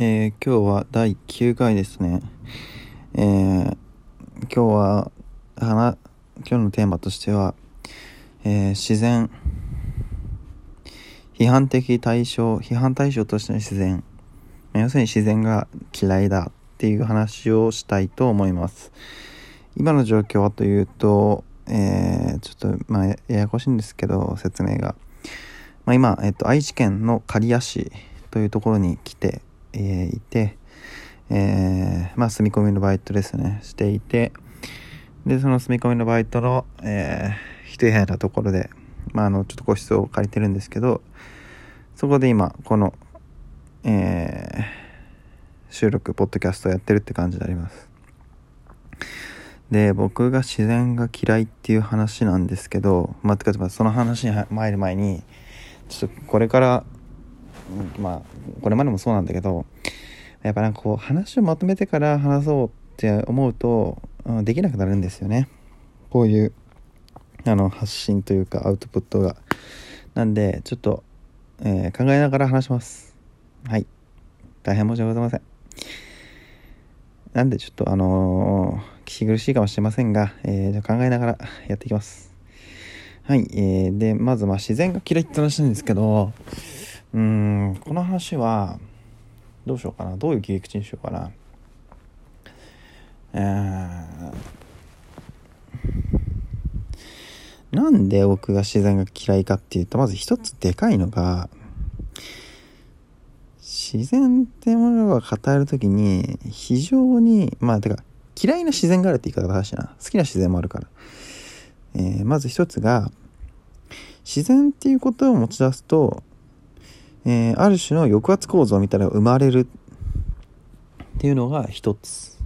えー、今日は第9回ですね。えー、今日は、今日のテーマとしては、えー、自然、批判的対象、批判対象としての自然、要するに自然が嫌いだっていう話をしたいと思います。今の状況はというと、えー、ちょっと、まあ、ややこしいんですけど、説明が。まあ、今、えっと、愛知県の刈谷市というところに来て、えー、いて、えー、まあ、住み込みのバイトですね、していて、で、その住み込みのバイトの、えー、一部屋なところで、まあ、あの、ちょっと個室を借りてるんですけど、そこで今、この、えー、収録、ポッドキャストをやってるって感じであります。で、僕が自然が嫌いっていう話なんですけど、まあ、てか、その話に入る前に、ちょっとこれからまあこれまでもそうなんだけどやっぱなんかこう話をまとめてから話そうって思うと、うん、できなくなるんですよね。こういうあの発信というかアウトプットが。なんでちょっと、えー、考えながら話します。はい。大変申し訳ございません。なんでちょっとあのー、聞き苦しいかもしれませんが、えー、じゃ考えながらやっていきます。はい、えー、でまずまあ自然が嫌いって話なんですけどうん、この話は、どうしようかな。どういう切り口にしようかな。えー、なんで僕が自然が嫌いかっていうと、まず一つでかいのが、自然ってものが語るときに、非常に、まあ、てか、嫌いな自然があるって言い方だしいな。好きな自然もあるから。えー、まず一つが、自然っていうことを持ち出すと、えー、ある種の抑圧構造みたいなのが生まれるっていうのが一つ。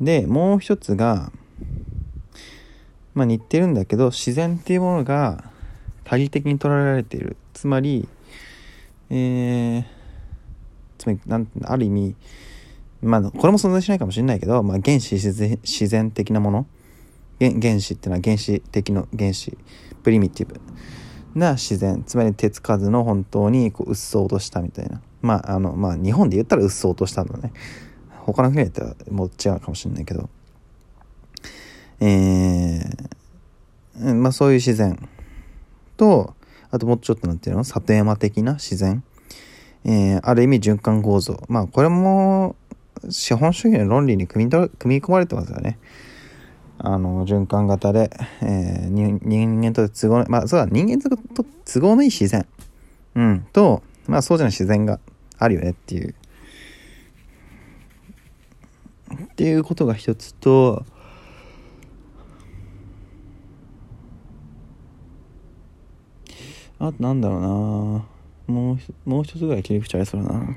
で、もう一つが、まあ似てるんだけど、自然っていうものが多義的に捉えられている。つまり、えー、つまり、なんある意味、まあ、これも存在しないかもしれないけど、まあ、原始自然的なもの原子っていうのは原始的の原子プリミティブな自然つまり手つかずの本当にこううっそうとしたみたいな。まああのまあ日本で言ったらうっそうとしたんだね。他の国で言ったらもう違うかもしれないけど。えー、まあそういう自然とあともうちょっとなんていうの？里山的な自然。えー、ある意味循環構造。まあこれも資本主義の論理に組み組み込まれてますよね。あの、循環型で、えー、人間と都合の、まあ、そうだ、人間と都合のいい自然。うん。と、まあ、そうじゃない自然があるよねっていう。っていうことが一つと、あとなんだろうなもう、もう一つぐらい切り口ありそうだな。ま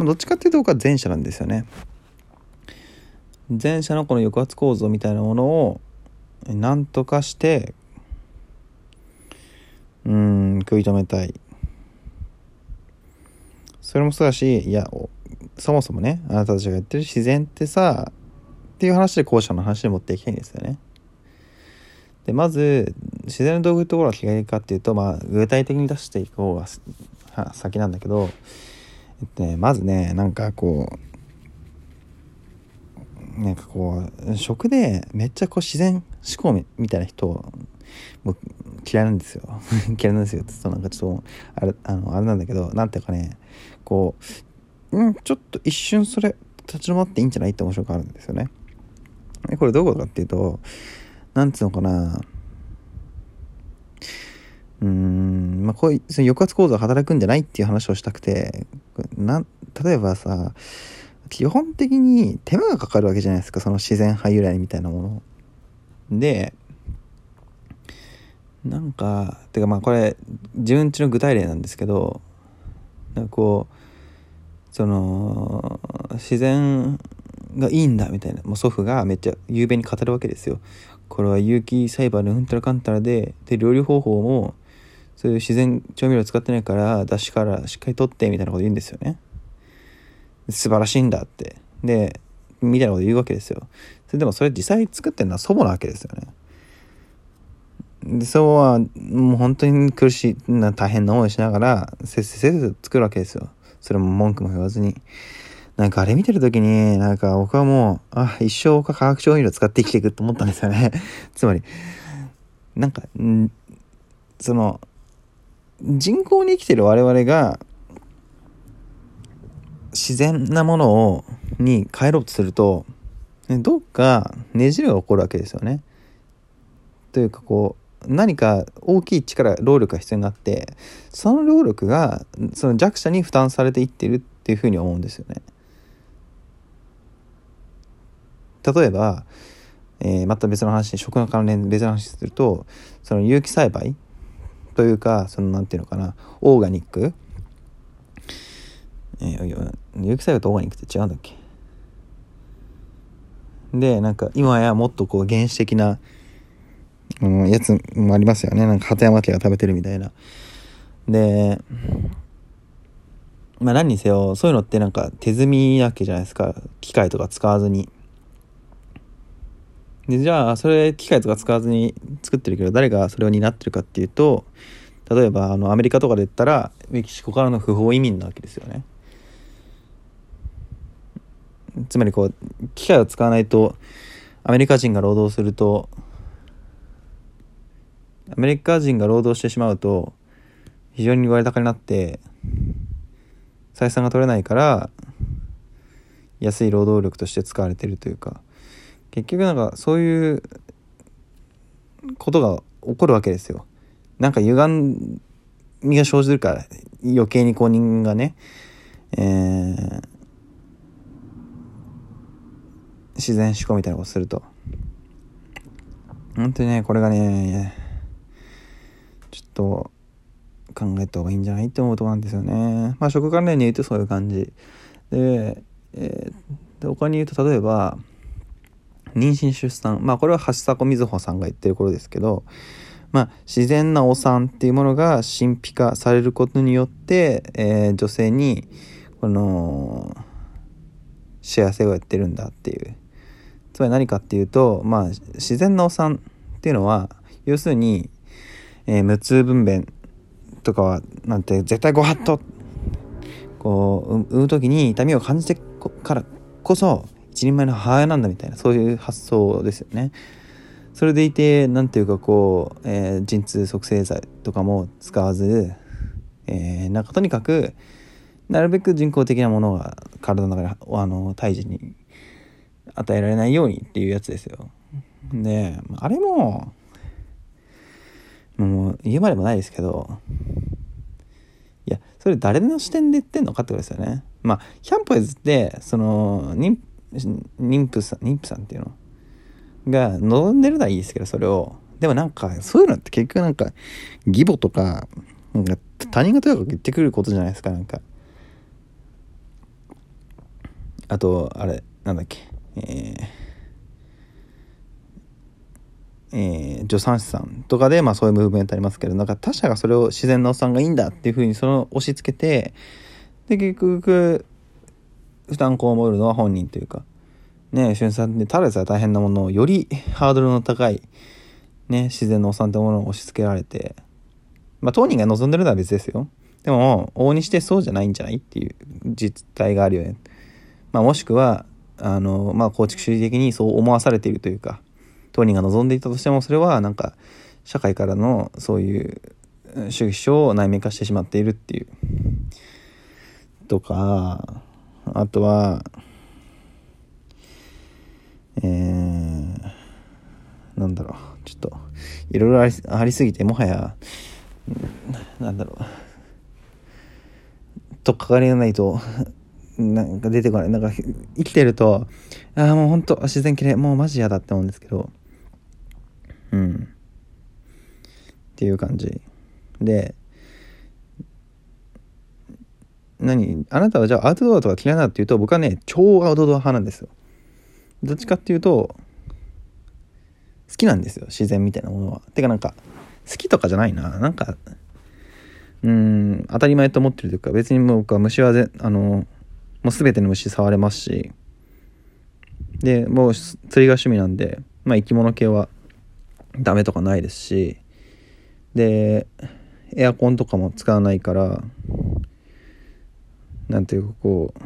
あ、どっちかっていうと僕は前者なんですよね。前者のこの抑圧構造みたいなものを何とかしてうん食い止めたい。それもそうだしいやそもそもねあなたたちが言ってる自然ってさっていう話で後者の話で持っていきたいんですよね。でまず自然の道具ってところは嫌いかっていうとまあ具体的に出していく方が先なんだけど、えっとね、まずねなんかこうなんかこう食でめっちゃこう自然思考みたいな人もう嫌いなんですよ。嫌いなんですよ。って言うとなんかちょっとあれあのあれなんだけどなんていうかねこううんちょっと一瞬それ立ち止まっていいんじゃないって面白くあるんですよね。これどういうことかっていうとなんつうのかな。うーんまあこういうその抑圧構造が働くんじゃないっていう話をしたくてな例えばさ基本的に手間がかかるわけじゃないですかその自然派由来みたいなもの。でなんかてかまあこれ自分ちの具体例なんですけどなんかこうその自然がいいんだみたいなもう祖父がめっちゃ雄弁に語るわけですよ。これは有機栽培のうんたらかんたらでで料理方法もそういう自然調味料使ってないから出汁からしっかり取ってみたいなこと言うんですよね。素晴らしいんだって。で、みたいなこと言うわけですよ。それでもそれ実際作ってるのは祖母なわけですよね。で、祖母はもう本当に苦しい、な大変な思いしながら、せっせせっせ作るわけですよ。それも文句も言わずに。なんかあれ見てる時に、なんか僕はもう、あ、一生化学調味料使って生きていくと思ったんですよね。つまり、なんか、んその、人工に生きてる我々が、自然なものを、に変えろうとすると、どっかねじれが起こるわけですよね。というかこう、何か大きい力、労力が必要になって、その労力が、その弱者に負担されていってるっていうふうに思うんですよね。例えば、えー、また別の話食の関連別の話するとその有機栽培というかそのなんていうのかなオーガニック、えー、有機栽培とオーガニックって違うんだっけ？でなんか今やもっとこう原始的な、うん、やつもありますよね。なんか鳩山家が食べてるみたいな。でまあ何にせよそういうのってなんか手摘みなわけじゃないですか。機械とか使わずに。で、じゃあ、それ機械とか使わずに作ってるけど、誰がそれを担ってるかっていうと、例えば、あの、アメリカとかで言ったら、メキシコからの不法移民なわけですよね。つまりこう、機械を使わないと、アメリカ人が労働すると、アメリカ人が労働してしまうと、非常に割高になって、採算が取れないから、安い労働力として使われてるというか、結局なんかそういうことが起こるわけですよ。なんか歪みが生じるから余計に公認がね、えー、自然思考みたいなことすると。本当にね、これがね、ちょっと考えた方がいいんじゃないって思うとこなんですよね。まあ食関連に言うとそういう感じ。で、えー、で他に言うと例えば、妊娠出産まあこれは橋迫瑞穂さんが言ってる頃ですけどまあ自然なお産っていうものが神秘化されることによって、えー、女性にこの幸せをやってるんだっていうつまり何かっていうとまあ自然なお産っていうのは要するに、えー、無痛分娩とかはなんて絶対ご法度こう産む時に痛みを感じてからこそ一人前の母親なんだみたいなそういう発想ですよね。それでいて何ていうかこう、えー、陣痛促成剤とかも使わず、えー、なんかとにかくなるべく人工的なものが体の中であの胎児に与えられないようにっていうやつですよ。であれももう言うまでもないですけどいやそれ誰の視点で言ってんのかってことですよね。まあキャンプイズってその妊妊婦さん妊婦さんっていうの？が望んでるのはいいですけどそれをでもなんかそういうのって結局なんか義母とかなんか他人がとやかく言ってくることじゃないですかなんかあとあれなんだっけ？えーえー、助産師さんとかで、まあそういうムーブメントありますけど、なんか他者がそれを自然なおっさんがいいんだっていうふうにその押し付けて、で、結局、負担被るのは本人というか、ね、俊さんでただでさえ大変なものをよりハードルの高い、ね、自然のお産ってものを押し付けられて、まあ当人が望んでるのは別ですよ。でも、往々にしてそうじゃないんじゃないっていう実態があるよね。まあもしくは、あの、まあ構築主義的にそう思わされているというか、当人が望んでいたとしても、それはなんか、社会からのそういう主義主張を内面化してしまっているっていう。とか、あとは、えー、なんだろう、ちょっと、いろいろありすぎて、もはや、なんだろう、とっかかりがないと、なんか出てこない。なんか生きてると、ああ、もうほんと自然綺麗、もうマジ嫌だって思うんですけど、うん。っていう感じ。で、何？あなたはじゃあアウトドアとか嫌いなっていうと僕はね超アウトドア派なんですよ。どっちかっていうと好きなんですよ。自然みたいなものは。てかなんか好きとかじゃないな。なんかうん当たり前と思ってるというか別に僕は虫はぜあのもう全ての虫触れますし。でもう釣りが趣味なんでまあ生き物系はダメとかないですし。でエアコンとかも使わないからなんていうかこう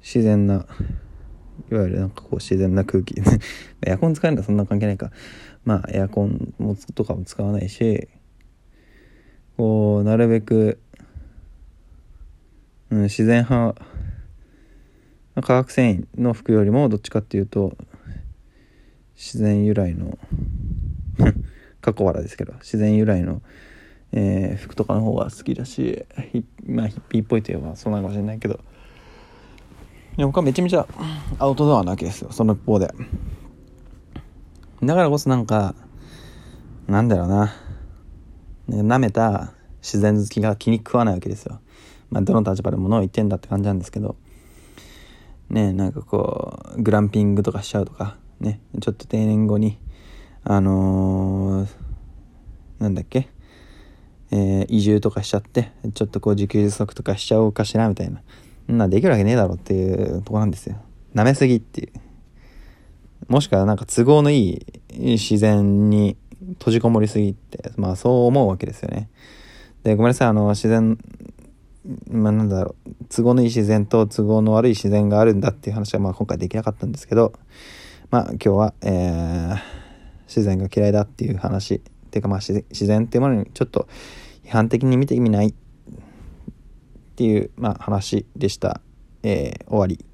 自然ないわゆるなんかこう自然な空気。エアコン使えるのはそんな関係ないか。まあエアコンもとかも使わないしこうなるべく、うん、自然派。化学繊維の服よりもどっちかっていうと自然由来の 過去原ですけど自然由来の、えー、服とかの方が好きだしまあヒッピーっぽいといえばそうなのかもしれないけど。で僕はめちゃめちゃアウトドアなわけですよその一方で。だからこそなんかなんだろうな。舐めた自然好きが気に食わないわけですよ。まあどの立場で物を言ってんだって感じなんですけどねなんかこうグランピングとかしちゃうとかねちょっと定年後にあのー、なんだっけえー、移住とかしちゃってちょっとこう自給自足とかしちゃおうかしらみたいなんなできるわけねえだろっていうとこなんですよ。舐めすぎっていう。もしくはなんか都合のいい自然に閉じこもりすぎってまあそう思うわけですよね。でごめんなさいあの自然まあなんだろう都合のいい自然と都合の悪い自然があるんだっていう話はまあ今回できなかったんですけどまあ今日は、えー、自然が嫌いだっていう話っていうかまあ自然っていうものにちょっと批判的に見て意味ないっていう、まあ、話でした。えー、終わり。